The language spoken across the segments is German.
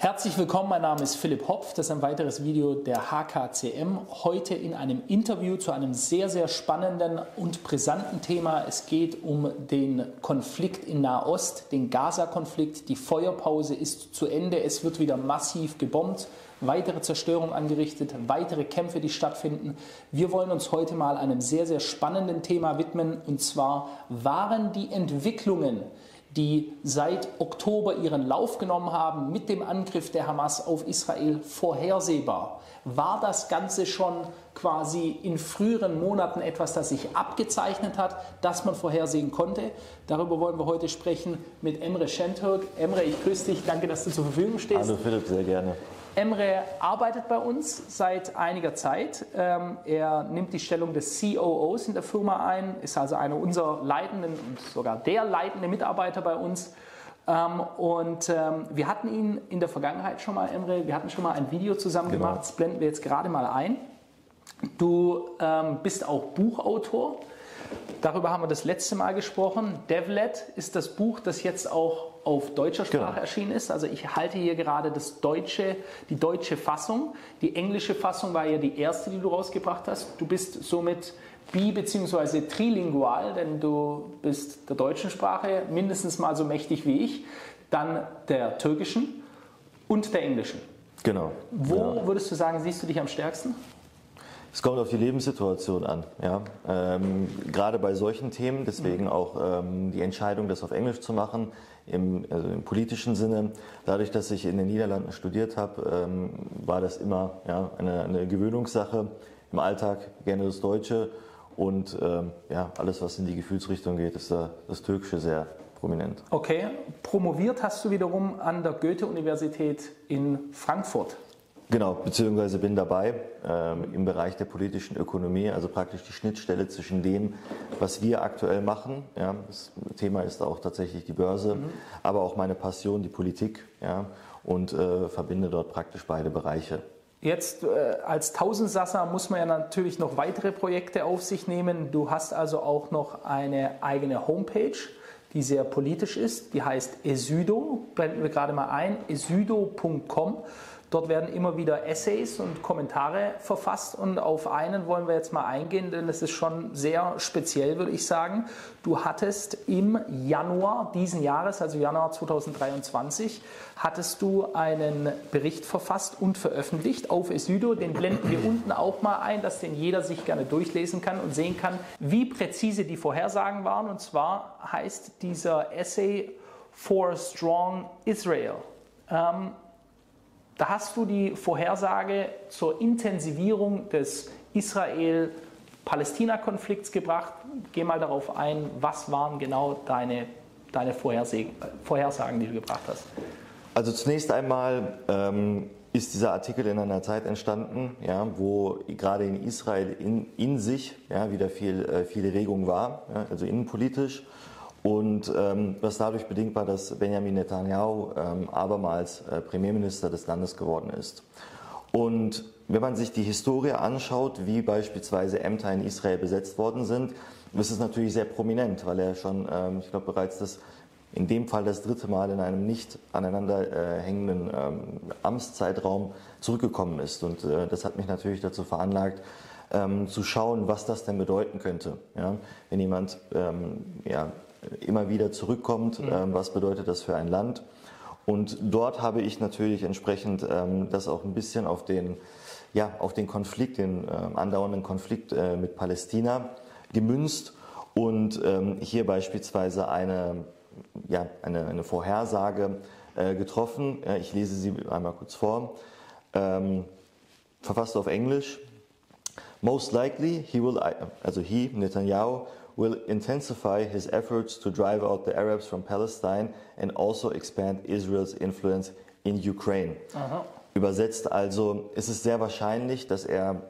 Herzlich willkommen, mein Name ist Philipp Hopf. Das ist ein weiteres Video der HKCM. Heute in einem Interview zu einem sehr, sehr spannenden und brisanten Thema. Es geht um den Konflikt in Nahost, den Gaza-Konflikt. Die Feuerpause ist zu Ende. Es wird wieder massiv gebombt weitere Zerstörung angerichtet, weitere Kämpfe, die stattfinden. Wir wollen uns heute mal einem sehr, sehr spannenden Thema widmen, und zwar waren die Entwicklungen, die seit Oktober ihren Lauf genommen haben mit dem Angriff der Hamas auf Israel vorhersehbar? War das Ganze schon quasi in früheren Monaten etwas, das sich abgezeichnet hat, das man vorhersehen konnte? Darüber wollen wir heute sprechen mit Emre Şentürk. Emre, ich grüße dich. Danke, dass du zur Verfügung stehst. Hallo Philipp, sehr gerne. Emre arbeitet bei uns seit einiger Zeit. Ähm, er nimmt die Stellung des COOs in der Firma ein, ist also einer unserer leitenden und sogar der leitende Mitarbeiter bei uns. Ähm, und ähm, wir hatten ihn in der Vergangenheit schon mal, Emre, wir hatten schon mal ein Video zusammen genau. gemacht, das blenden wir jetzt gerade mal ein. Du bist auch Buchautor. Darüber haben wir das letzte Mal gesprochen. Devlet ist das Buch, das jetzt auch auf deutscher Sprache genau. erschienen ist. Also ich halte hier gerade das deutsche, die deutsche Fassung. Die englische Fassung war ja die erste, die du rausgebracht hast. Du bist somit bi- bzw. trilingual, denn du bist der deutschen Sprache mindestens mal so mächtig wie ich, dann der türkischen und der englischen. Genau. Wo genau. würdest du sagen, siehst du dich am stärksten? Es kommt auf die Lebenssituation an. Ja? Ähm, gerade bei solchen Themen, deswegen mhm. auch ähm, die Entscheidung, das auf Englisch zu machen, im, also im, politischen Sinne. Dadurch, dass ich in den Niederlanden studiert habe, ähm, war das immer ja, eine, eine, Gewöhnungssache. Im Alltag gerne das Deutsche und ähm, ja, alles, was in die Gefühlsrichtung geht, ist da das Türkische sehr prominent. Okay, promoviert hast du wiederum an der Goethe-Universität in Frankfurt. Genau, beziehungsweise bin dabei ähm, im Bereich der politischen Ökonomie, also praktisch die Schnittstelle zwischen dem, was wir aktuell machen. Ja, das Thema ist auch tatsächlich die Börse, mhm. aber auch meine Passion, die Politik, ja, und äh, verbinde dort praktisch beide Bereiche. Jetzt äh, als Tausendsasser muss man ja natürlich noch weitere Projekte auf sich nehmen. Du hast also auch noch eine eigene Homepage, die sehr politisch ist. Die heißt Esydo, blenden wir gerade mal ein, esydo.com. Dort werden immer wieder Essays und Kommentare verfasst und auf einen wollen wir jetzt mal eingehen, denn es ist schon sehr speziell, würde ich sagen. Du hattest im Januar diesen Jahres, also Januar 2023, hattest du einen Bericht verfasst und veröffentlicht auf Esydo. Den blenden wir unten auch mal ein, dass den jeder sich gerne durchlesen kann und sehen kann, wie präzise die Vorhersagen waren. Und zwar heißt dieser Essay For Strong Israel. Ähm, da hast du die Vorhersage zur Intensivierung des Israel-Palästina-Konflikts gebracht. Geh mal darauf ein, was waren genau deine, deine Vorhersagen, die du gebracht hast? Also zunächst einmal ähm, ist dieser Artikel in einer Zeit entstanden, ja, wo gerade in Israel in, in sich ja, wieder viel, äh, viel Regung war, ja, also innenpolitisch. Und ähm, was dadurch bedingt war, dass Benjamin Netanyahu ähm, abermals äh, Premierminister des Landes geworden ist. Und wenn man sich die Historie anschaut, wie beispielsweise Ämter in Israel besetzt worden sind, ist es natürlich sehr prominent, weil er schon, ähm, ich glaube, bereits das in dem Fall das dritte Mal in einem nicht aneinander äh, hängenden ähm, Amtszeitraum zurückgekommen ist. Und äh, das hat mich natürlich dazu veranlagt, ähm, zu schauen, was das denn bedeuten könnte. Ja? Wenn jemand ähm, ja, immer wieder zurückkommt. Mhm. Ähm, was bedeutet das für ein Land? Und dort habe ich natürlich entsprechend ähm, das auch ein bisschen auf den, ja, auf den Konflikt, den äh, andauernden Konflikt äh, mit Palästina gemünzt und ähm, hier beispielsweise eine, ja, eine, eine Vorhersage äh, getroffen. ich lese sie einmal kurz vor. Ähm, verfasst auf Englisch. Most likely he will, also he, Netanyahu, will intensify his efforts to drive out the Arabs from Palestine and also expand Israel's influence in Ukraine. Aha. Übersetzt also ist es sehr wahrscheinlich, dass er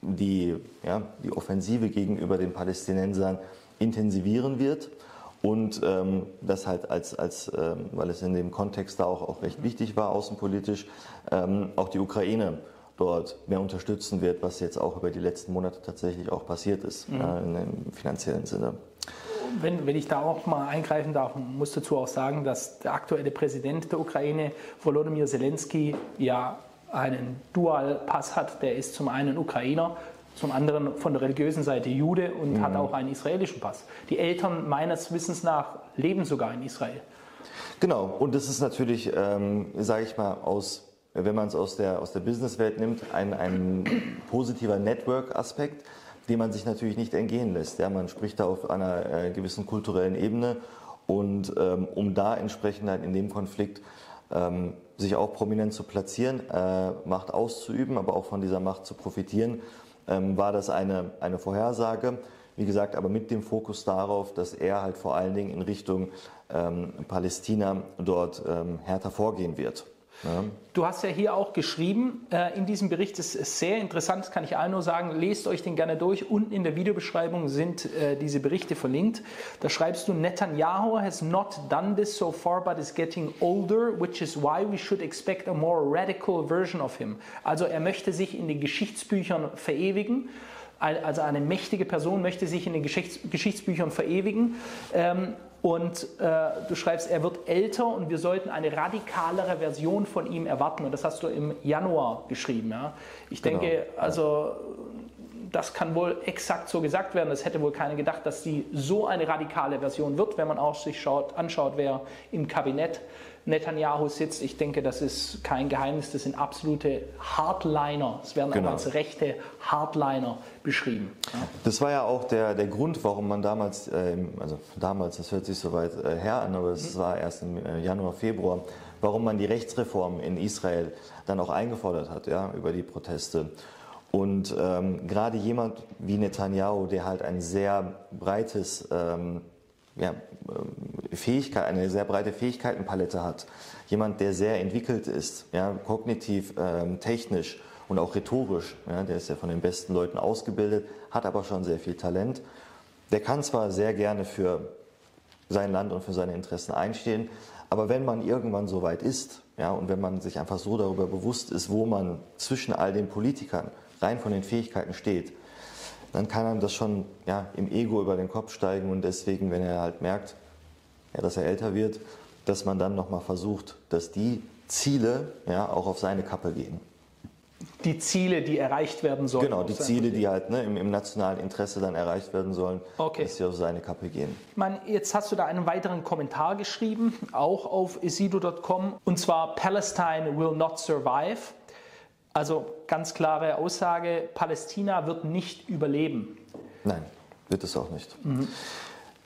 die, ja, die Offensive gegenüber den Palästinensern intensivieren wird und ähm, das halt als, als ähm, weil es in dem Kontext da auch, auch recht wichtig war, außenpolitisch, ähm, auch die Ukraine dort mehr unterstützen wird, was jetzt auch über die letzten Monate tatsächlich auch passiert ist, mhm. äh, im finanziellen Sinne. Wenn, wenn, ich da auch mal eingreifen darf, muss dazu auch sagen, dass der aktuelle Präsident der Ukraine, Volodymyr Zelensky, ja einen Dualpass hat. Der ist zum einen Ukrainer, zum anderen von der religiösen Seite Jude und mhm. hat auch einen israelischen Pass. Die Eltern meines Wissens nach leben sogar in Israel. Genau, und das ist natürlich, ähm, sage ich mal, aus wenn man es aus der, aus der Businesswelt nimmt, ein, ein positiver Network-Aspekt, den man sich natürlich nicht entgehen lässt. Ja, man spricht da auf einer äh, gewissen kulturellen Ebene und ähm, um da entsprechend halt in dem Konflikt ähm, sich auch prominent zu platzieren, äh, Macht auszuüben, aber auch von dieser Macht zu profitieren, ähm, war das eine, eine Vorhersage. Wie gesagt, aber mit dem Fokus darauf, dass er halt vor allen Dingen in Richtung ähm, Palästina dort ähm, härter vorgehen wird. Ja. Du hast ja hier auch geschrieben, äh, in diesem Bericht ist sehr interessant, das kann ich allen nur sagen, lest euch den gerne durch. Unten in der Videobeschreibung sind äh, diese Berichte verlinkt. Da schreibst du, Netanyahu has not done this so far, but is getting older, which is why we should expect a more radical version of him. Also er möchte sich in den Geschichtsbüchern verewigen also eine mächtige Person möchte sich in den Geschichts Geschichtsbüchern verewigen. Und äh, du schreibst, er wird älter und wir sollten eine radikalere Version von ihm erwarten. Und das hast du im Januar geschrieben. Ja? Ich genau. denke, also das kann wohl exakt so gesagt werden. Das hätte wohl keiner gedacht, dass sie so eine radikale Version wird, wenn man auch sich schaut, anschaut, wer im Kabinett Netanyahu sitzt. Ich denke, das ist kein Geheimnis, das sind absolute Hardliner. Es werden genau. auch als rechte Hardliner beschrieben. Ja. Das war ja auch der, der Grund, warum man damals, äh, also damals, das hört sich so weit äh, her an, aber es mhm. war erst im äh, Januar, Februar, warum man die Rechtsreform in Israel dann auch eingefordert hat, ja, über die Proteste. Und ähm, gerade jemand wie Netanyahu, der halt ein sehr breites ähm, ja, ähm, Fähigkeit, eine sehr breite Fähigkeitenpalette hat, jemand, der sehr entwickelt ist, ja, kognitiv, ähm, technisch und auch rhetorisch, ja, der ist ja von den besten Leuten ausgebildet, hat aber schon sehr viel Talent. Der kann zwar sehr gerne für sein Land und für seine Interessen einstehen, aber wenn man irgendwann so weit ist, ja, und wenn man sich einfach so darüber bewusst ist, wo man zwischen all den Politikern rein von den Fähigkeiten steht, dann kann einem das schon ja, im Ego über den Kopf steigen und deswegen, wenn er halt merkt, ja, dass er älter wird, dass man dann nochmal versucht, dass die Ziele ja, auch auf seine Kappe gehen. Die Ziele, die erreicht werden sollen. Genau, die Ziele, die halt ne, im, im, nationalen Interesse dann erreicht werden sollen, okay. dass sie auf seine Kappe gehen. Meine, jetzt hast du da einen weiteren Kommentar geschrieben, auch auf isido.com, und zwar Palestine will not survive. Also ganz klare Aussage, Palästina wird nicht überleben. Nein, wird es auch nicht. Mhm.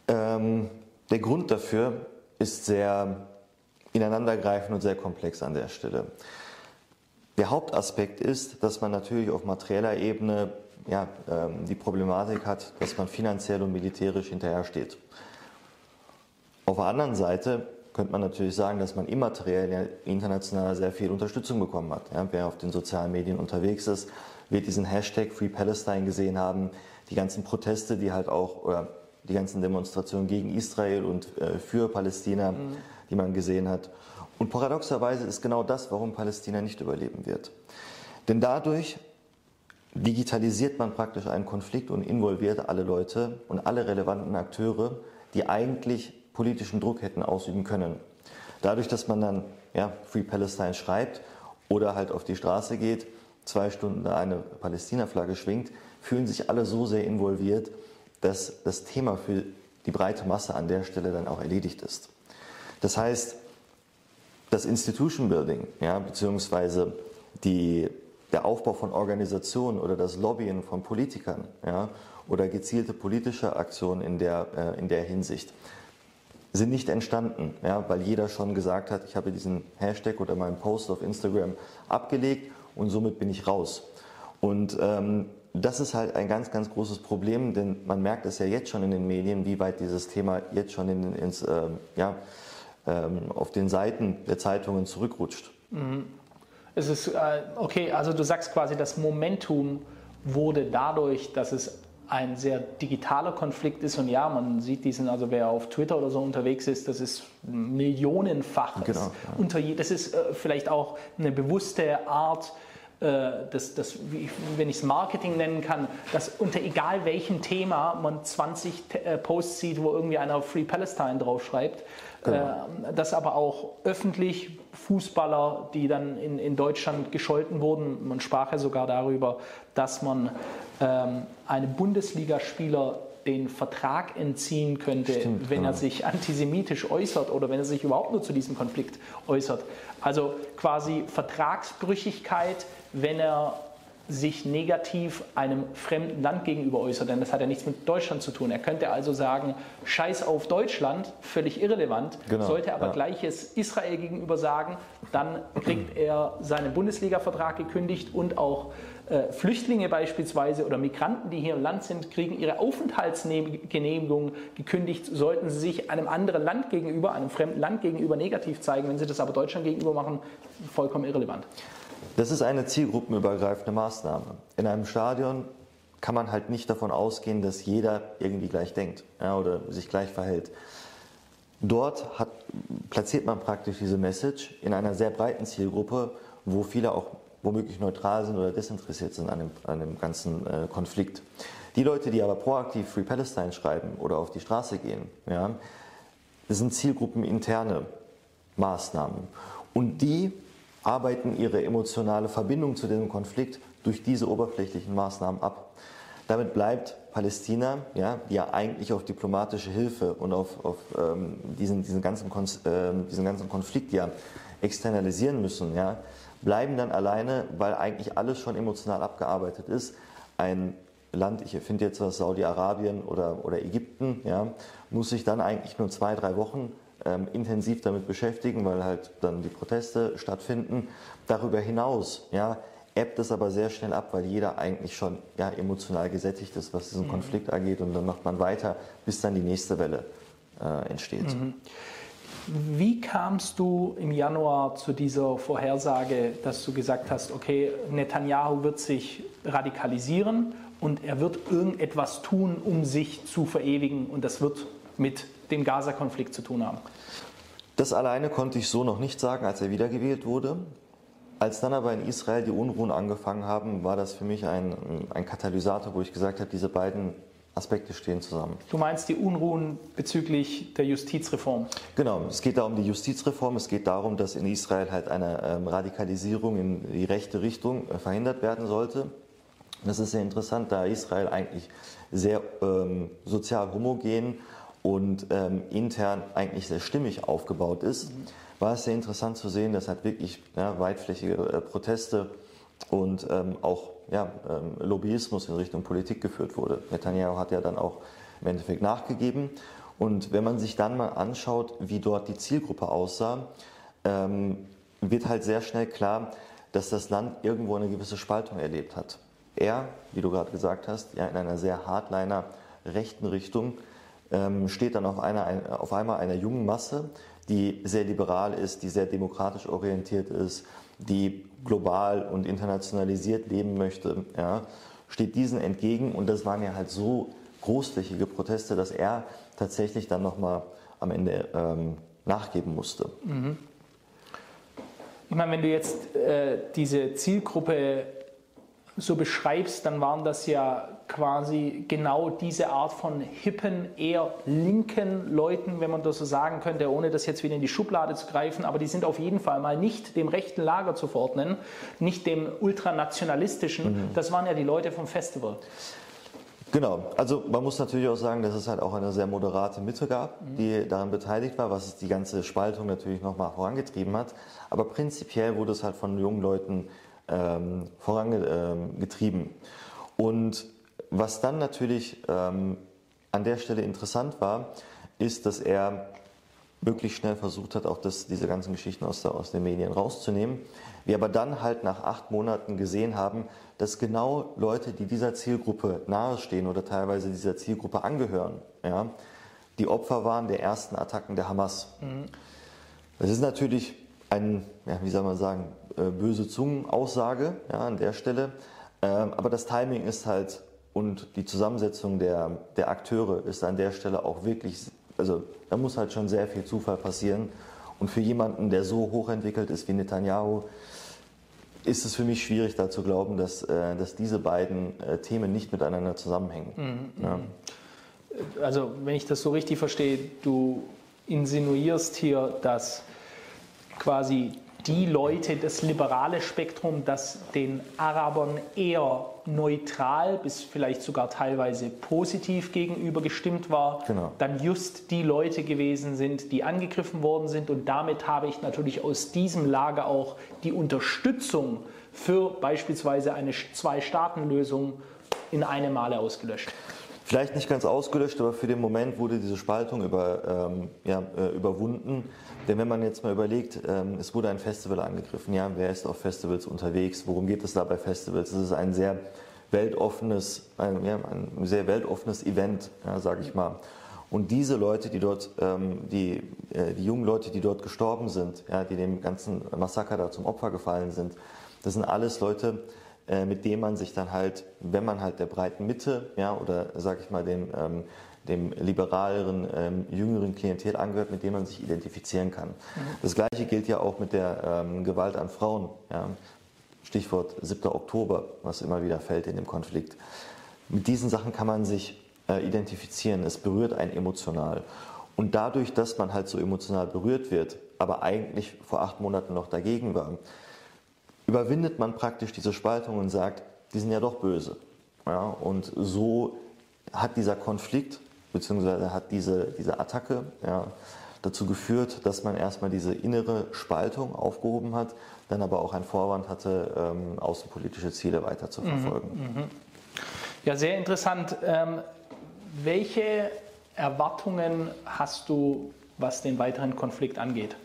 Ähm, der Grund dafür ist sehr ineinandergreifend und sehr komplex an der Stelle. Der Hauptaspekt ist, dass man natürlich auf materieller Ebene ja, ähm, die Problematik hat, dass man finanziell und militärisch hinterhersteht. Auf der anderen Seite könnte man natürlich sagen, dass man immateriell international sehr viel Unterstützung bekommen hat. Ja, wer auf den sozialen Medien unterwegs ist, wird diesen Hashtag Free Palestine gesehen haben. Die ganzen Proteste, die halt auch, oder die ganzen Demonstrationen gegen Israel und äh, für Palästina, mhm. die man gesehen hat. Und paradoxerweise ist genau das, warum Palästina nicht überleben wird. Denn dadurch digitalisiert man praktisch einen Konflikt und involviert alle Leute und alle relevanten Akteure, die eigentlich politischen Druck hätten ausüben können. Dadurch, dass man dann ja, Free Palestine schreibt oder halt auf die Straße geht, zwei Stunden eine Palästina-Flagge schwingt, fühlen sich alle so sehr involviert, dass das Thema für die breite Masse an der Stelle dann auch erledigt ist. Das heißt, das Institution Building, ja, beziehungsweise die, der Aufbau von Organisationen oder das Lobbyen von Politikern ja, oder gezielte politische Aktionen in der, äh, in der Hinsicht, sind nicht entstanden, ja, weil jeder schon gesagt hat, ich habe diesen Hashtag oder meinen Post auf Instagram abgelegt und somit bin ich raus. Und ähm, das ist halt ein ganz, ganz großes Problem, denn man merkt es ja jetzt schon in den Medien, wie weit dieses Thema jetzt schon in, ins, äh, ja, ähm, auf den Seiten der Zeitungen zurückrutscht. Mhm. Es ist, äh, okay, also du sagst quasi, das Momentum wurde dadurch, dass es ein sehr digitaler Konflikt ist und ja, man sieht diesen, also wer auf Twitter oder so unterwegs ist, das ist millionenfach. Genau, ja. Unter, das ist äh, vielleicht auch eine bewusste Art, das, das, wenn ich es Marketing nennen kann, dass unter egal welchem Thema man 20 äh, Posts sieht, wo irgendwie einer Free Palestine draufschreibt. Genau. Äh, dass aber auch öffentlich Fußballer, die dann in, in Deutschland gescholten wurden, man sprach ja sogar darüber, dass man ähm, einem Bundesligaspieler den Vertrag entziehen könnte, Stimmt, wenn genau. er sich antisemitisch äußert oder wenn er sich überhaupt nur zu diesem Konflikt äußert. Also quasi Vertragsbrüchigkeit, wenn er sich negativ einem fremden Land gegenüber äußert, denn das hat ja nichts mit Deutschland zu tun. Er könnte also sagen, scheiß auf Deutschland, völlig irrelevant, genau, sollte aber ja. gleiches Israel gegenüber sagen, dann kriegt er seinen Bundesliga-Vertrag gekündigt und auch äh, Flüchtlinge beispielsweise oder Migranten, die hier im Land sind, kriegen ihre Aufenthaltsgenehmigung gekündigt, sollten sie sich einem anderen Land gegenüber, einem fremden Land gegenüber negativ zeigen. Wenn sie das aber Deutschland gegenüber machen, vollkommen irrelevant. Das ist eine zielgruppenübergreifende Maßnahme. In einem Stadion kann man halt nicht davon ausgehen, dass jeder irgendwie gleich denkt ja, oder sich gleich verhält. Dort hat, platziert man praktisch diese Message in einer sehr breiten Zielgruppe, wo viele auch womöglich neutral sind oder desinteressiert sind an dem, an dem ganzen äh, Konflikt. Die Leute, die aber proaktiv Free Palestine schreiben oder auf die Straße gehen, ja, sind zielgruppeninterne Maßnahmen. Und die arbeiten ihre emotionale Verbindung zu diesem Konflikt durch diese oberflächlichen Maßnahmen ab. Damit bleibt Palästina, ja, die ja eigentlich auf diplomatische Hilfe und auf, auf ähm, diesen, diesen, ganzen äh, diesen ganzen Konflikt ja externalisieren müssen, ja, bleiben dann alleine, weil eigentlich alles schon emotional abgearbeitet ist. Ein Land, ich finde jetzt was Saudi-Arabien oder, oder Ägypten, ja, muss sich dann eigentlich nur zwei, drei Wochen ähm, intensiv damit beschäftigen, weil halt dann die Proteste stattfinden. Darüber hinaus ja, ebbt es aber sehr schnell ab, weil jeder eigentlich schon ja, emotional gesättigt ist, was diesen mhm. Konflikt angeht. Und dann macht man weiter, bis dann die nächste Welle äh, entsteht. Mhm. Wie kamst du im Januar zu dieser Vorhersage, dass du gesagt hast, okay, Netanyahu wird sich radikalisieren und er wird irgendetwas tun, um sich zu verewigen und das wird mit dem Gaza-Konflikt zu tun haben. Das alleine konnte ich so noch nicht sagen, als er wiedergewählt wurde. Als dann aber in Israel die Unruhen angefangen haben, war das für mich ein, ein Katalysator, wo ich gesagt habe, diese beiden Aspekte stehen zusammen. Du meinst die Unruhen bezüglich der Justizreform? Genau, es geht da um die Justizreform. Es geht darum, dass in Israel halt eine ähm, Radikalisierung in die rechte Richtung äh, verhindert werden sollte. Das ist sehr interessant, da Israel eigentlich sehr ähm, sozial homogen und ähm, intern eigentlich sehr stimmig aufgebaut ist, mhm. war es sehr interessant zu sehen, dass halt wirklich ja, weitflächige äh, Proteste und ähm, auch ja, ähm, Lobbyismus in Richtung Politik geführt wurde. Netanyahu hat ja dann auch im Endeffekt nachgegeben. Und wenn man sich dann mal anschaut, wie dort die Zielgruppe aussah, ähm, wird halt sehr schnell klar, dass das Land irgendwo eine gewisse Spaltung erlebt hat. Er, wie du gerade gesagt hast, ja in einer sehr hardliner rechten Richtung, ähm, steht dann auf, einer, auf einmal einer jungen Masse, die sehr liberal ist, die sehr demokratisch orientiert ist, die global und internationalisiert leben möchte, ja, steht diesen entgegen. Und das waren ja halt so großflächige Proteste, dass er tatsächlich dann nochmal am Ende ähm, nachgeben musste. Mhm. Ich meine, wenn du jetzt äh, diese Zielgruppe so beschreibst, dann waren das ja quasi genau diese Art von hippen, eher linken Leuten, wenn man das so sagen könnte, ohne das jetzt wieder in die Schublade zu greifen, aber die sind auf jeden Fall mal nicht dem rechten Lager zu verordnen, nicht dem ultranationalistischen. Mhm. Das waren ja die Leute vom Festival. Genau, also man muss natürlich auch sagen, dass es halt auch eine sehr moderate Mitte gab, mhm. die daran beteiligt war, was die ganze Spaltung natürlich nochmal vorangetrieben hat. Aber prinzipiell wurde es halt von jungen Leuten ähm, vorangetrieben. Und was dann natürlich ähm, an der Stelle interessant war, ist, dass er wirklich schnell versucht hat, auch das, diese ganzen Geschichten aus, der, aus den Medien rauszunehmen. Wir aber dann halt nach acht Monaten gesehen haben, dass genau Leute, die dieser Zielgruppe nahestehen oder teilweise dieser Zielgruppe angehören, ja, die Opfer waren der ersten Attacken der Hamas. Mhm. Das ist natürlich ein, ja, wie soll man sagen, äh, böse Zungen-Aussage ja, an der Stelle. Ähm, aber das Timing ist halt und die Zusammensetzung der, der Akteure ist an der Stelle auch wirklich, also da muss halt schon sehr viel Zufall passieren. Und für jemanden, der so hochentwickelt ist wie Netanyahu, ist es für mich schwierig, da zu glauben, dass, äh, dass diese beiden äh, Themen nicht miteinander zusammenhängen. Mhm. Ja. Also, wenn ich das so richtig verstehe, du insinuierst hier, dass quasi die Leute, das liberale Spektrum, das den Arabern eher neutral bis vielleicht sogar teilweise positiv gegenüber gestimmt war, genau. dann just die Leute gewesen sind, die angegriffen worden sind. Und damit habe ich natürlich aus diesem Lager auch die Unterstützung für beispielsweise eine Zwei-Staaten-Lösung in einem Male ausgelöscht. Vielleicht nicht ganz ausgelöscht, aber für den Moment wurde diese Spaltung über, ähm, ja, äh, überwunden. Denn wenn man jetzt mal überlegt, ähm, es wurde ein Festival angegriffen, ja, wer ist auf Festivals unterwegs, worum geht es da bei Festivals? Es ist ein sehr weltoffenes, ein, ja, ein sehr weltoffenes Event, ja, sage ich mal. Und diese Leute, die dort, ähm, die, äh, die jungen Leute, die dort gestorben sind, ja, die dem ganzen Massaker da zum Opfer gefallen sind, das sind alles Leute, äh, mit dem man sich dann halt, wenn man halt der breiten Mitte, ja, oder sag ich mal dem, ähm, dem liberaleren, ähm, jüngeren Klientel angehört, mit dem man sich identifizieren kann. Mhm. Das gleiche gilt ja auch mit der ähm, Gewalt an Frauen. Ja. Stichwort 7. Oktober, was immer wieder fällt in dem Konflikt. Mit diesen Sachen kann man sich äh, identifizieren. Es berührt einen emotional. Und dadurch, dass man halt so emotional berührt wird, aber eigentlich vor acht Monaten noch dagegen war, überwindet man praktisch diese Spaltung und sagt, die sind ja doch böse. Ja, und so hat dieser Konflikt beziehungsweise hat diese, diese Attacke ja, dazu geführt, dass man erstmal diese innere Spaltung aufgehoben hat, dann aber auch einen Vorwand hatte, ähm, außenpolitische Ziele weiter zu verfolgen. Mhm, mh. Ja, sehr interessant. Ähm, welche Erwartungen hast du, was den weiteren Konflikt angeht?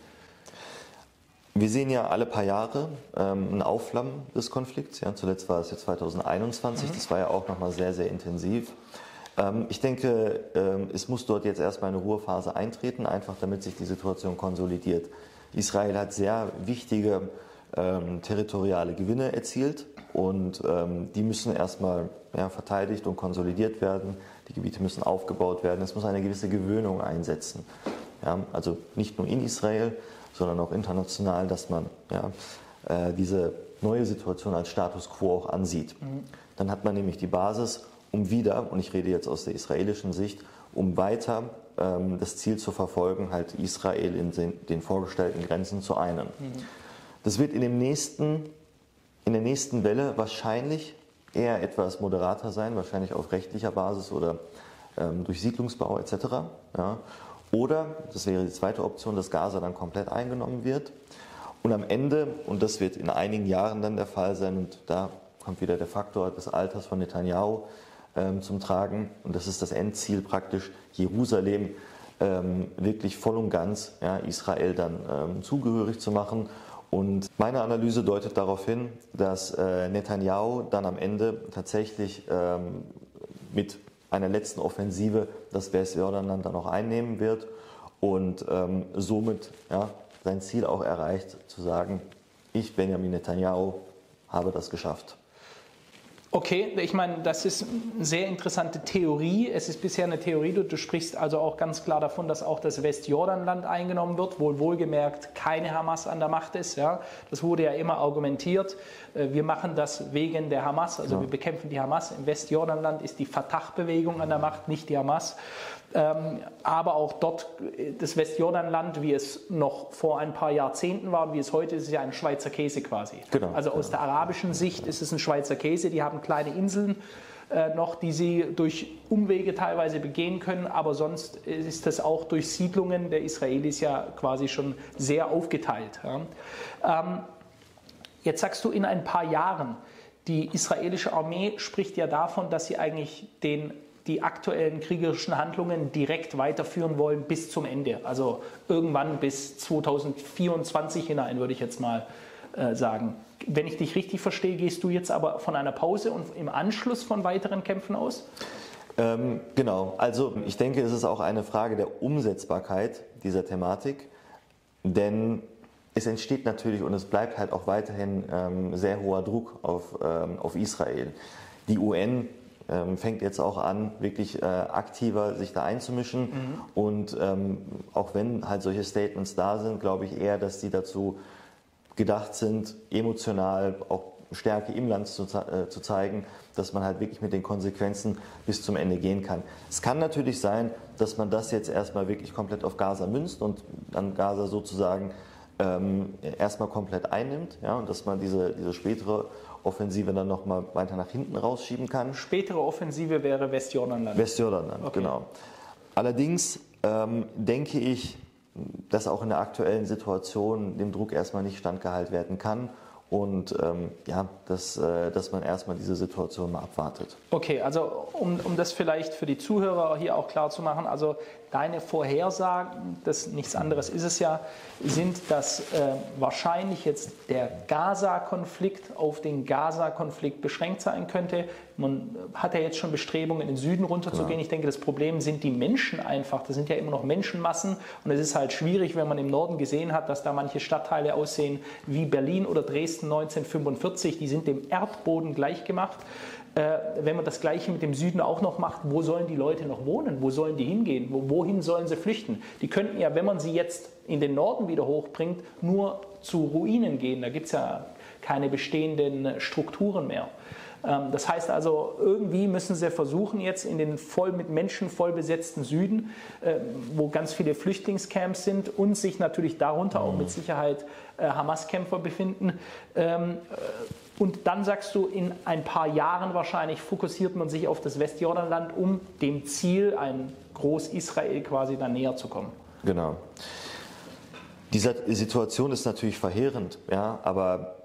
Wir sehen ja alle paar Jahre ähm, ein Aufflammen des Konflikts. Ja. Zuletzt war es jetzt 2021, mhm. das war ja auch nochmal sehr, sehr intensiv. Ähm, ich denke, ähm, es muss dort jetzt erstmal eine Ruhephase eintreten, einfach damit sich die Situation konsolidiert. Israel hat sehr wichtige ähm, territoriale Gewinne erzielt und ähm, die müssen erstmal ja, verteidigt und konsolidiert werden. Die Gebiete müssen aufgebaut werden. Es muss eine gewisse Gewöhnung einsetzen. Ja, also nicht nur in Israel, sondern auch international, dass man ja, äh, diese neue Situation als Status quo auch ansieht. Mhm. Dann hat man nämlich die Basis, um wieder, und ich rede jetzt aus der israelischen Sicht, um weiter ähm, das Ziel zu verfolgen, halt Israel in den, den vorgestellten Grenzen zu einen. Mhm. Das wird in, dem nächsten, in der nächsten Welle wahrscheinlich eher etwas moderater sein, wahrscheinlich auf rechtlicher Basis oder ähm, durch Siedlungsbau etc. Ja. Oder, das wäre die zweite Option, dass Gaza dann komplett eingenommen wird. Und am Ende, und das wird in einigen Jahren dann der Fall sein, und da kommt wieder der Faktor des Alters von Netanyahu ähm, zum Tragen, und das ist das Endziel praktisch, Jerusalem ähm, wirklich voll und ganz ja, Israel dann ähm, zugehörig zu machen. Und meine Analyse deutet darauf hin, dass äh, Netanyahu dann am Ende tatsächlich ähm, mit einer letzten Offensive das Westjordanland dann auch einnehmen wird und ähm, somit ja, sein Ziel auch erreicht, zu sagen, ich, Benjamin Netanyahu, habe das geschafft. Okay, ich meine, das ist eine sehr interessante Theorie. Es ist bisher eine Theorie, du, du, sprichst also auch ganz klar davon, dass auch das Westjordanland eingenommen wird, wohl wohlgemerkt keine Hamas an der Macht ist. Ja? Das wurde ja immer argumentiert. Äh, wir machen das wegen der Hamas, also ja. wir bekämpfen die Hamas. Im Westjordanland ist die Fatah-Bewegung an der Macht, nicht die Hamas. Ähm, aber auch dort, äh, das Westjordanland, wie es noch vor ein paar Jahrzehnten war, wie es heute ist, ist ja ein Schweizer Käse quasi. Genau. Also aus der arabischen Sicht ist es ein Schweizer Käse. Die haben kleine Inseln äh, noch, die sie durch Umwege teilweise begehen können, aber sonst ist das auch durch Siedlungen der Israelis ja quasi schon sehr aufgeteilt. Ja. Ähm, jetzt sagst du in ein paar Jahren, die israelische Armee spricht ja davon, dass sie eigentlich den die aktuellen kriegerischen Handlungen direkt weiterführen wollen bis zum Ende. Also irgendwann bis 2024 hinein, würde ich jetzt mal äh, sagen. Wenn ich dich richtig verstehe, gehst du jetzt aber von einer Pause und im Anschluss von weiteren Kämpfen aus? Ähm, genau, also ich denke, es ist auch eine Frage der Umsetzbarkeit dieser Thematik, denn es entsteht natürlich und es bleibt halt auch weiterhin ähm, sehr hoher Druck auf, ähm, auf Israel. Die UN ähm, fängt jetzt auch an, wirklich äh, aktiver sich da einzumischen. Mhm. Und ähm, auch wenn halt solche Statements da sind, glaube ich eher, dass die dazu gedacht sind, emotional auch Stärke im Land zu, äh, zu, zeigen, dass man halt wirklich mit den Konsequenzen bis zum Ende gehen kann. Es kann natürlich sein, dass man das jetzt erstmal wirklich komplett auf Gaza münzt und dann Gaza sozusagen ähm, erstmal komplett einnimmt ja, und dass man diese, diese spätere Offensive dann nochmal weiter nach hinten rausschieben kann. Spätere Offensive wäre Westjordanland. Westjordanland, okay. genau. Allerdings ähm, denke ich, dass auch in der aktuellen Situation dem Druck erstmal nicht standgehalten werden kann und ähm, ja, dass, äh, dass man erstmal diese Situation mal abwartet. Okay, also um, um das vielleicht für die Zuhörer hier auch klar zu machen, also deine Vorhersagen, das nichts anderes ist es ja, sind, dass äh, wahrscheinlich jetzt der Gaza-Konflikt auf den Gaza-Konflikt beschränkt sein könnte. Man hat ja jetzt schon Bestrebungen, in den Süden runterzugehen. Genau. Ich denke, das Problem sind die Menschen einfach. Das sind ja immer noch Menschenmassen und es ist halt schwierig, wenn man im Norden gesehen hat, dass da manche Stadtteile aussehen wie Berlin oder Dresden 1945. Die sind dem Erdboden gleichgemacht. Äh, wenn man das Gleiche mit dem Süden auch noch macht, wo sollen die Leute noch wohnen? Wo sollen die hingehen? wohin sollen sie flüchten? Die könnten ja, wenn man sie jetzt in den Norden wieder hochbringt, nur zu Ruinen gehen. Da gibt es ja keine bestehenden Strukturen mehr. Ähm, das heißt also, irgendwie müssen sie versuchen, jetzt in den voll mit Menschen voll besetzten Süden, äh, wo ganz viele Flüchtlingscamps sind und sich natürlich darunter auch mit Sicherheit äh, Hamas-Kämpfer befinden, ähm, und dann sagst du, in ein paar Jahren wahrscheinlich fokussiert man sich auf das Westjordanland, um dem Ziel, ein Groß-Israel quasi dann näher zu kommen. Genau. Diese Situation ist natürlich verheerend, ja, aber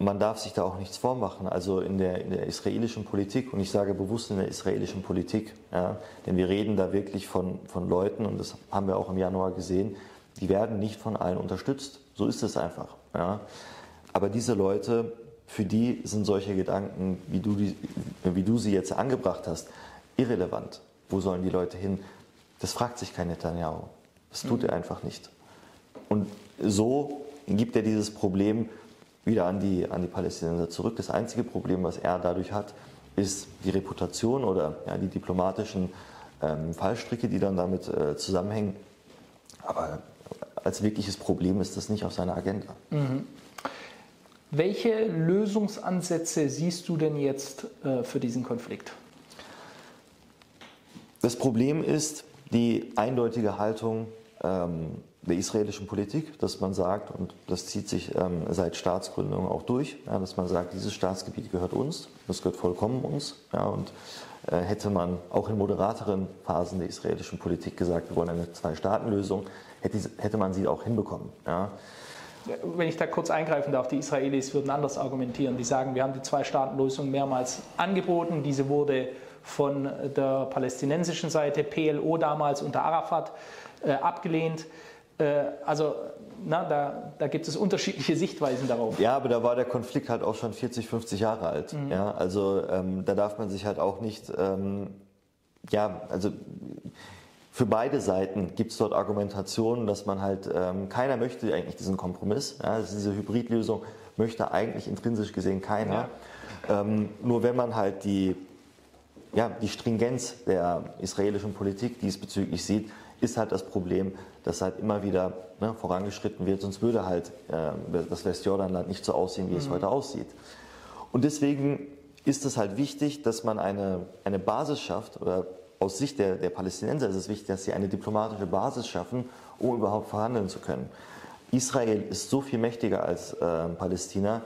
man darf sich da auch nichts vormachen. Also in der, in der israelischen Politik, und ich sage bewusst in der israelischen Politik, ja, denn wir reden da wirklich von, von Leuten, und das haben wir auch im Januar gesehen, die werden nicht von allen unterstützt. So ist es einfach. Ja. Aber diese Leute, für die sind solche Gedanken, wie du, die, wie du sie jetzt angebracht hast, irrelevant. Wo sollen die Leute hin? Das fragt sich kein Netanyahu. Das tut er einfach nicht. Und so gibt er dieses Problem wieder an die, an die Palästinenser zurück. Das einzige Problem, was er dadurch hat, ist die Reputation oder ja, die diplomatischen ähm, Fallstricke, die dann damit äh, zusammenhängen. Aber als wirkliches Problem ist das nicht auf seiner Agenda. Mhm. Welche Lösungsansätze siehst du denn jetzt äh, für diesen Konflikt? Das Problem ist die eindeutige Haltung ähm, der israelischen Politik, dass man sagt, und das zieht sich ähm, seit Staatsgründung auch durch, dass man sagt, dieses Staatsgebiet gehört uns, das gehört vollkommen uns. Und äh, hätte man auch in moderateren Phasen der israelischen Politik gesagt, wir wollen eine Zwei-Staaten-Lösung, hätte, man sie auch hinbekommen. Wenn ich da kurz eingreifen darf, die Israelis würden anders argumentieren. Die sagen, wir haben die Zwei-Staaten-Lösung mehrmals angeboten. Diese wurde von der palästinensischen Seite, PLO damals unter Arafat, äh, abgelehnt. Äh, also na, da, da, gibt es unterschiedliche Sichtweisen darauf. Ja, aber da war der Konflikt halt auch schon 40, 50 Jahre alt. Mhm. Ja, also ähm, da darf man sich halt auch nicht, ähm, ja, also für beide Seiten gibt es dort Argumentationen, dass man halt, ähm, keiner möchte eigentlich diesen Kompromiss. Ja, also diese Hybridlösung möchte eigentlich intrinsisch gesehen keiner. Ja. Ähm, nur wenn man halt die, ja, die Stringenz der israelischen Politik diesbezüglich sieht, ist halt das Problem, dass halt immer wieder ne, vorangeschritten wird, sonst würde halt äh, das Westjordanland nicht so aussehen, wie mhm. es heute aussieht. Und deswegen ist es halt wichtig, dass man eine, eine Basis schafft oder aus Sicht der, der Palästinenser ist es wichtig, dass sie eine diplomatische Basis schaffen, um überhaupt verhandeln zu können. Israel ist so viel mächtiger als äh, Palästina,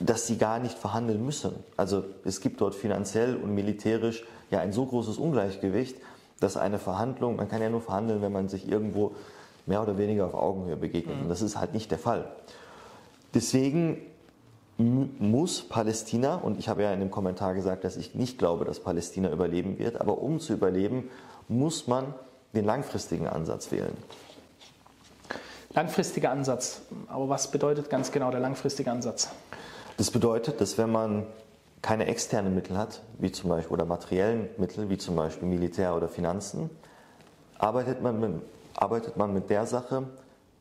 dass sie gar nicht verhandeln müssen. Also es gibt dort finanziell und militärisch ja ein so großes Ungleichgewicht, dass eine Verhandlung, man kann ja nur verhandeln, wenn man sich irgendwo mehr oder weniger auf Augenhöhe begegnet. Mhm. Und das ist halt nicht der Fall. Deswegen muss Palästina, und ich habe ja in dem Kommentar gesagt, dass ich nicht glaube, dass Palästina überleben wird, aber um zu überleben, muss man den langfristigen Ansatz wählen. Langfristiger Ansatz. Aber was bedeutet ganz genau der langfristige Ansatz? Das bedeutet, dass wenn man keine externen Mittel hat, wie zum Beispiel oder materiellen Mittel, wie zum Beispiel Militär oder Finanzen, arbeitet man mit, arbeitet man mit der Sache,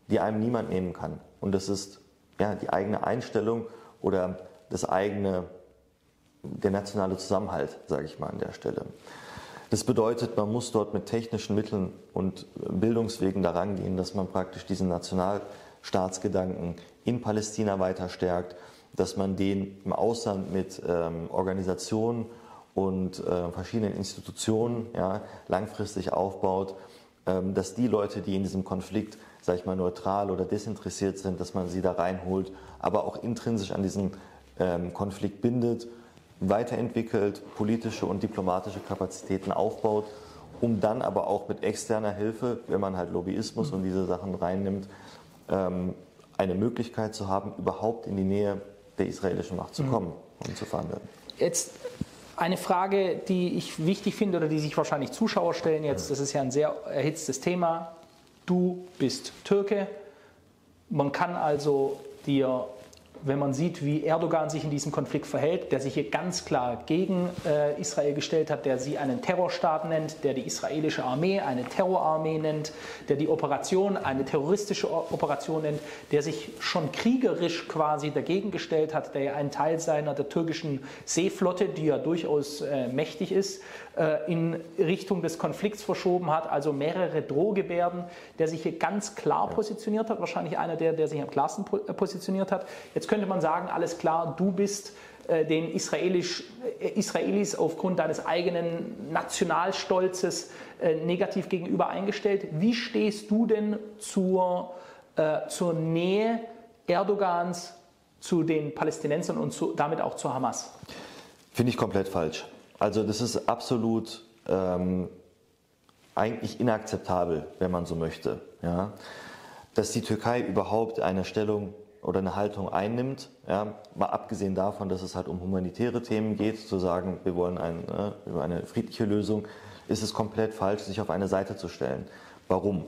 die einem niemand nehmen kann. Und das ist ja, die eigene Einstellung oder das eigene, der nationale Zusammenhalt, sage ich mal an der Stelle. Das bedeutet, man muss dort mit technischen Mitteln und Bildungswegen daran gehen, dass man praktisch diesen Nationalstaatsgedanken in Palästina weiter stärkt, dass man den im Ausland mit ähm, Organisationen und äh, verschiedenen Institutionen ja, langfristig aufbaut, ähm, dass die Leute, die in diesem Konflikt, sage ich mal, neutral oder desinteressiert sind, dass man sie da reinholt, aber auch intrinsisch an diesen ähm, Konflikt bindet, weiterentwickelt, politische und diplomatische Kapazitäten aufbaut, um dann aber auch mit externer Hilfe, wenn man halt Lobbyismus und diese Sachen reinnimmt, ähm, eine Möglichkeit zu haben, überhaupt in die Nähe der israelischen Macht zu mhm. kommen mhm. und zu verhandeln. Jetzt eine Frage, die ich wichtig finde oder die sich wahrscheinlich Zuschauer stellen jetzt, das ist ja ein sehr erhitztes Thema. Du bist Türke. Man kann also dir wenn man sieht, wie Erdogan sich in diesem Konflikt verhält, der sich hier ganz klar gegen äh, Israel gestellt hat, der sie einen Terrorstaat nennt, der die israelische Armee eine Terrorarmee nennt, der die Operation eine terroristische Operation nennt, der sich schon kriegerisch quasi dagegen gestellt hat, der ja einen Teil seiner der türkischen Seeflotte, die ja durchaus äh, mächtig ist, in Richtung des Konflikts verschoben hat, also mehrere Drohgebärden, der sich hier ganz klar positioniert hat, wahrscheinlich einer der, der sich am klarsten äh, positioniert hat. Jetzt könnte man sagen, alles klar, du bist äh, den Israelisch, Israelis aufgrund deines eigenen Nationalstolzes negativ gegenüber eingestellt. Wie stehst du denn zur, zur Nähe Erdogans zu den Palästinensern und zu, damit auch zur Hamas? Finde ich komplett falsch. Also das ist absolut ähm, eigentlich inakzeptabel, wenn man so möchte. Ja? Dass die Türkei überhaupt eine Stellung oder eine Haltung einnimmt, ja, mal abgesehen davon, dass es halt um humanitäre Themen geht, zu sagen, wir wollen ein, äh, eine friedliche Lösung, ist es komplett falsch, sich auf eine Seite zu stellen. Warum?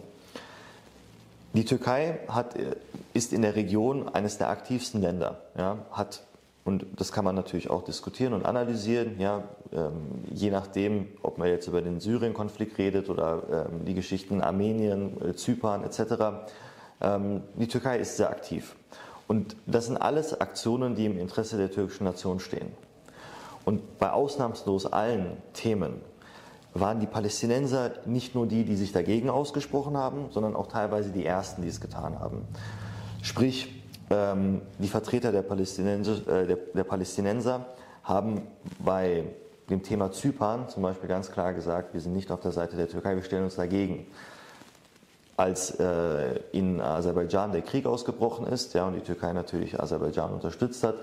Die Türkei hat, äh, ist in der Region eines der aktivsten Länder, ja, hat und das kann man natürlich auch diskutieren und analysieren, ja, ähm, je nachdem, ob man jetzt über den Syrien-Konflikt redet oder ähm, die Geschichten Armenien, äh, Zypern etc. Ähm, die Türkei ist sehr aktiv. Und das sind alles Aktionen, die im Interesse der türkischen Nation stehen. Und bei ausnahmslos allen Themen waren die Palästinenser nicht nur die, die sich dagegen ausgesprochen haben, sondern auch teilweise die ersten, die es getan haben. Sprich, die Vertreter der Palästinenser, äh, der, der Palästinenser haben bei dem Thema Zypern zum Beispiel ganz klar gesagt, wir sind nicht auf der Seite der Türkei, wir stellen uns dagegen. Als äh, in Aserbaidschan der Krieg ausgebrochen ist ja, und die Türkei natürlich Aserbaidschan unterstützt hat,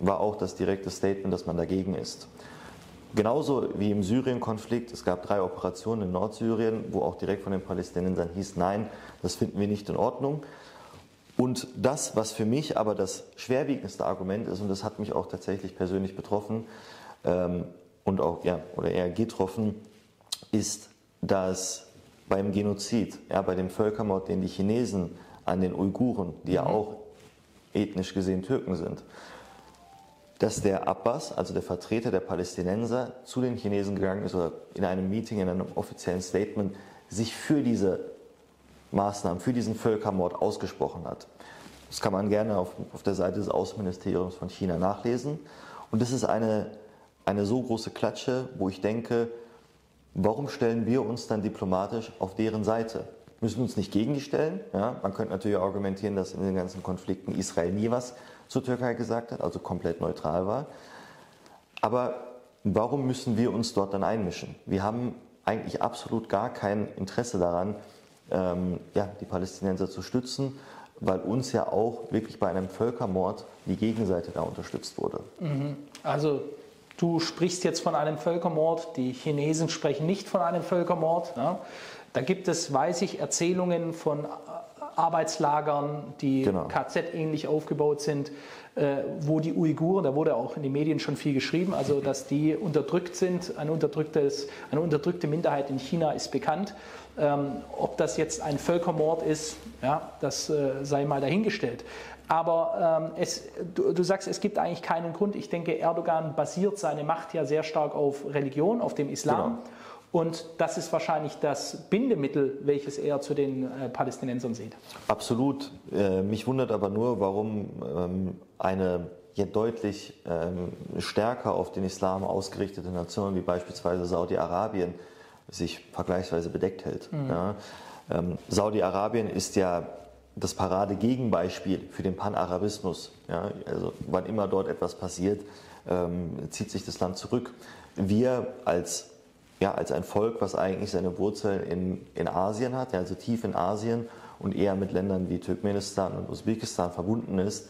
war auch das direkte Statement, dass man dagegen ist. Genauso wie im Syrien-Konflikt, es gab drei Operationen in Nordsyrien, wo auch direkt von den Palästinensern hieß, nein, das finden wir nicht in Ordnung. Und das, was für mich aber das schwerwiegendste Argument ist, und das hat mich auch tatsächlich persönlich betroffen ähm, und auch, ja, oder eher getroffen, ist, dass beim Genozid, ja, bei dem Völkermord, den die Chinesen an den Uiguren, die mhm. ja auch ethnisch gesehen Türken sind, dass der Abbas, also der Vertreter der Palästinenser, zu den Chinesen gegangen ist oder in einem Meeting, in einem offiziellen Statement sich für diese Maßnahmen für diesen Völkermord ausgesprochen hat. Das kann man gerne auf, auf der Seite des Außenministeriums von China nachlesen. Und das ist eine, eine so große Klatsche, wo ich denke, warum stellen wir uns dann diplomatisch auf deren Seite? Wir müssen uns nicht gegen die stellen. Ja? Man könnte natürlich argumentieren, dass in den ganzen Konflikten Israel nie was zur Türkei gesagt hat, also komplett neutral war. Aber warum müssen wir uns dort dann einmischen? Wir haben eigentlich absolut gar kein Interesse daran, ähm, ja, die Palästinenser zu stützen, weil uns ja auch wirklich bei einem Völkermord die Gegenseite da unterstützt wurde. Mhm. Also du sprichst jetzt von einem Völkermord, die Chinesen sprechen nicht von einem Völkermord. Ne? Da gibt es, weiß ich, Erzählungen von Arbeitslagern, die genau. KZ-ähnlich aufgebaut sind, äh, wo die Uiguren, da wurde auch in den Medien schon viel geschrieben, also dass die unterdrückt sind. Ein unterdrücktes, eine unterdrückte Minderheit in China ist bekannt. Ähm, ob das jetzt ein Völkermord ist, ja, das äh, sei mal dahingestellt. Aber ähm, es, du, du, sagst, es gibt eigentlich keinen Grund. Ich denke, Erdogan basiert seine Macht ja sehr stark auf Religion, auf dem Islam. Genau. Und das ist wahrscheinlich das Bindemittel, welches er zu den äh, Palästinensern sieht. Absolut. Äh, mich wundert aber nur, warum ähm, eine ja deutlich ähm, stärker auf den Islam ausgerichtete Nation wie beispielsweise Saudi-Arabien sich vergleichsweise bedeckt hält. Mhm. Ja. Ähm, Saudi-Arabien ist ja das Paradegegenbeispiel für den Panarabismus. Ja. Also wann immer dort etwas passiert, ähm, zieht sich das Land zurück. Wir als ja, als ein Volk, was eigentlich seine Wurzeln in, in Asien hat, also tief in Asien und eher mit Ländern wie Turkmenistan und Usbekistan verbunden ist,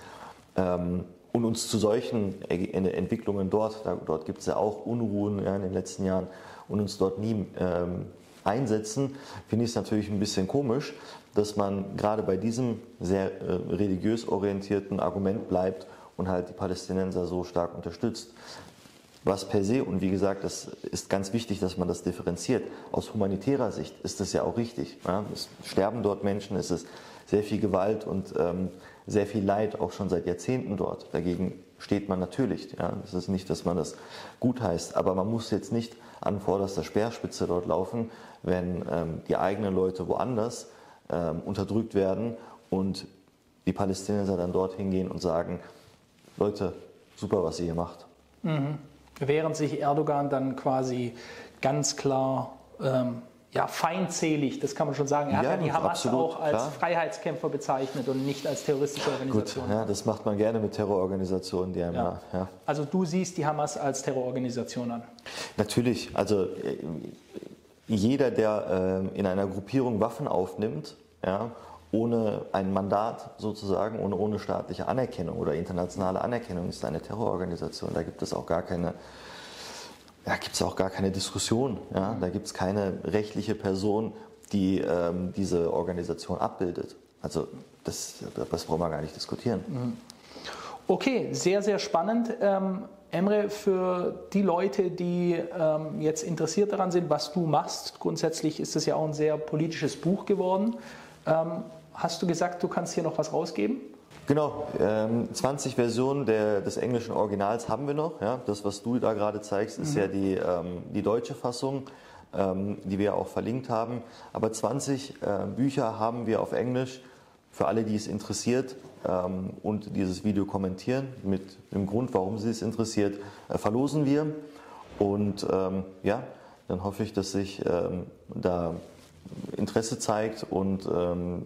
ähm, und uns zu solchen Entwicklungen dort, da, dort gibt es ja auch Unruhen ja, in den letzten Jahren, und uns dort nie ähm, einsetzen, finde ich es natürlich ein bisschen komisch, dass man gerade bei diesem sehr äh, religiös orientierten Argument bleibt und halt die Palästinenser so stark unterstützt was per se, und wie gesagt, das ist ganz wichtig, dass man das differenziert, aus humanitärer Sicht ist das ja auch richtig. Ja? Es sterben dort Menschen, es ist sehr viel Gewalt und ähm, sehr viel Leid, auch schon seit Jahrzehnten dort. Dagegen steht man natürlich. Ja? Das ist nicht, dass man das gut heißt, aber man muss jetzt nicht an vorderster Speerspitze dort laufen, wenn ähm, die eigenen Leute woanders ähm, unterdrückt werden und die Palästinenser dann dort hingehen und sagen, Leute, super, was ihr hier macht. Mhm während sich Erdogan dann quasi ganz klar ähm, ja, feindselig, das kann man schon sagen. Er ja, hat ja die Hamas absolut, auch als klar. Freiheitskämpfer bezeichnet und nicht als terroristische Organisation. Gut, ja, das macht man gerne mit Terrororganisationen, die einem ja. ja. Also du siehst die Hamas als Terrororganisation an? Natürlich. Also äh, jeder, der äh, in einer Gruppierung Waffen aufnimmt, ja, ohne ein Mandat sozusagen, ohne, ohne staatliche Anerkennung oder internationale Anerkennung ist eine Terrororganisation. Da gibt es auch gar keine, ja, gibt es auch gar keine Diskussion. Ja? Da gibt es keine rechtliche Person, die ähm, diese Organisation abbildet. Also das, das brauchen wir gar nicht diskutieren. Mhm. Okay, sehr, sehr spannend. Ähm, Emre, für die Leute, die ähm, jetzt interessiert daran sind, was du machst, grundsätzlich ist es ja auch ein sehr politisches Buch geworden. Ähm, hast du gesagt, du kannst hier noch was rausgeben? Genau, ähm, 20 Versionen der, des englischen Originals haben wir noch. Ja? Das, was du da gerade zeigst, ist mhm. ja die, ähm, die deutsche Fassung, ähm, die wir auch verlinkt haben. Aber 20 äh, Bücher haben wir auf Englisch für alle, die es interessiert ähm, und dieses Video kommentieren mit dem Grund, warum sie es interessiert, äh, verlosen wir. Und ähm, ja, dann hoffe ich, dass sich ähm, da Interesse zeigt und ähm,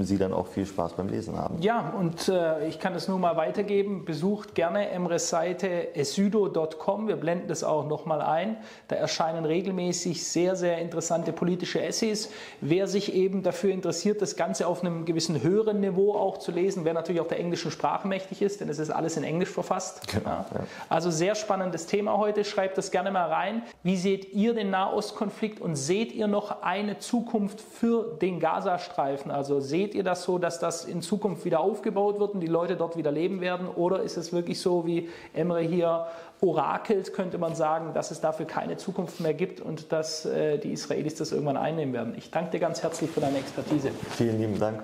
Sie dann auch viel Spaß beim Lesen haben. Ja, und äh, ich kann es nur mal weitergeben. Besucht gerne Emres Seite esydo.com. Wir blenden das auch nochmal ein. Da erscheinen regelmäßig sehr, sehr interessante politische Essays. Wer sich eben dafür interessiert, das Ganze auf einem gewissen höheren Niveau auch zu lesen, wer natürlich auch der englischen Sprache mächtig ist, denn es ist alles in Englisch verfasst. Genau, ja. Ja. Also sehr spannendes Thema heute. Schreibt das gerne mal rein. Wie seht ihr den Nahostkonflikt und seht ihr noch eine Zukunft? Zukunft für den Gazastreifen? Also seht ihr das so, dass das in Zukunft wieder aufgebaut wird und die Leute dort wieder leben werden? Oder ist es wirklich so, wie Emre hier orakelt, könnte man sagen, dass es dafür keine Zukunft mehr gibt und dass äh, die Israelis das irgendwann einnehmen werden? Ich danke dir ganz herzlich für deine Expertise. Vielen lieben Dank.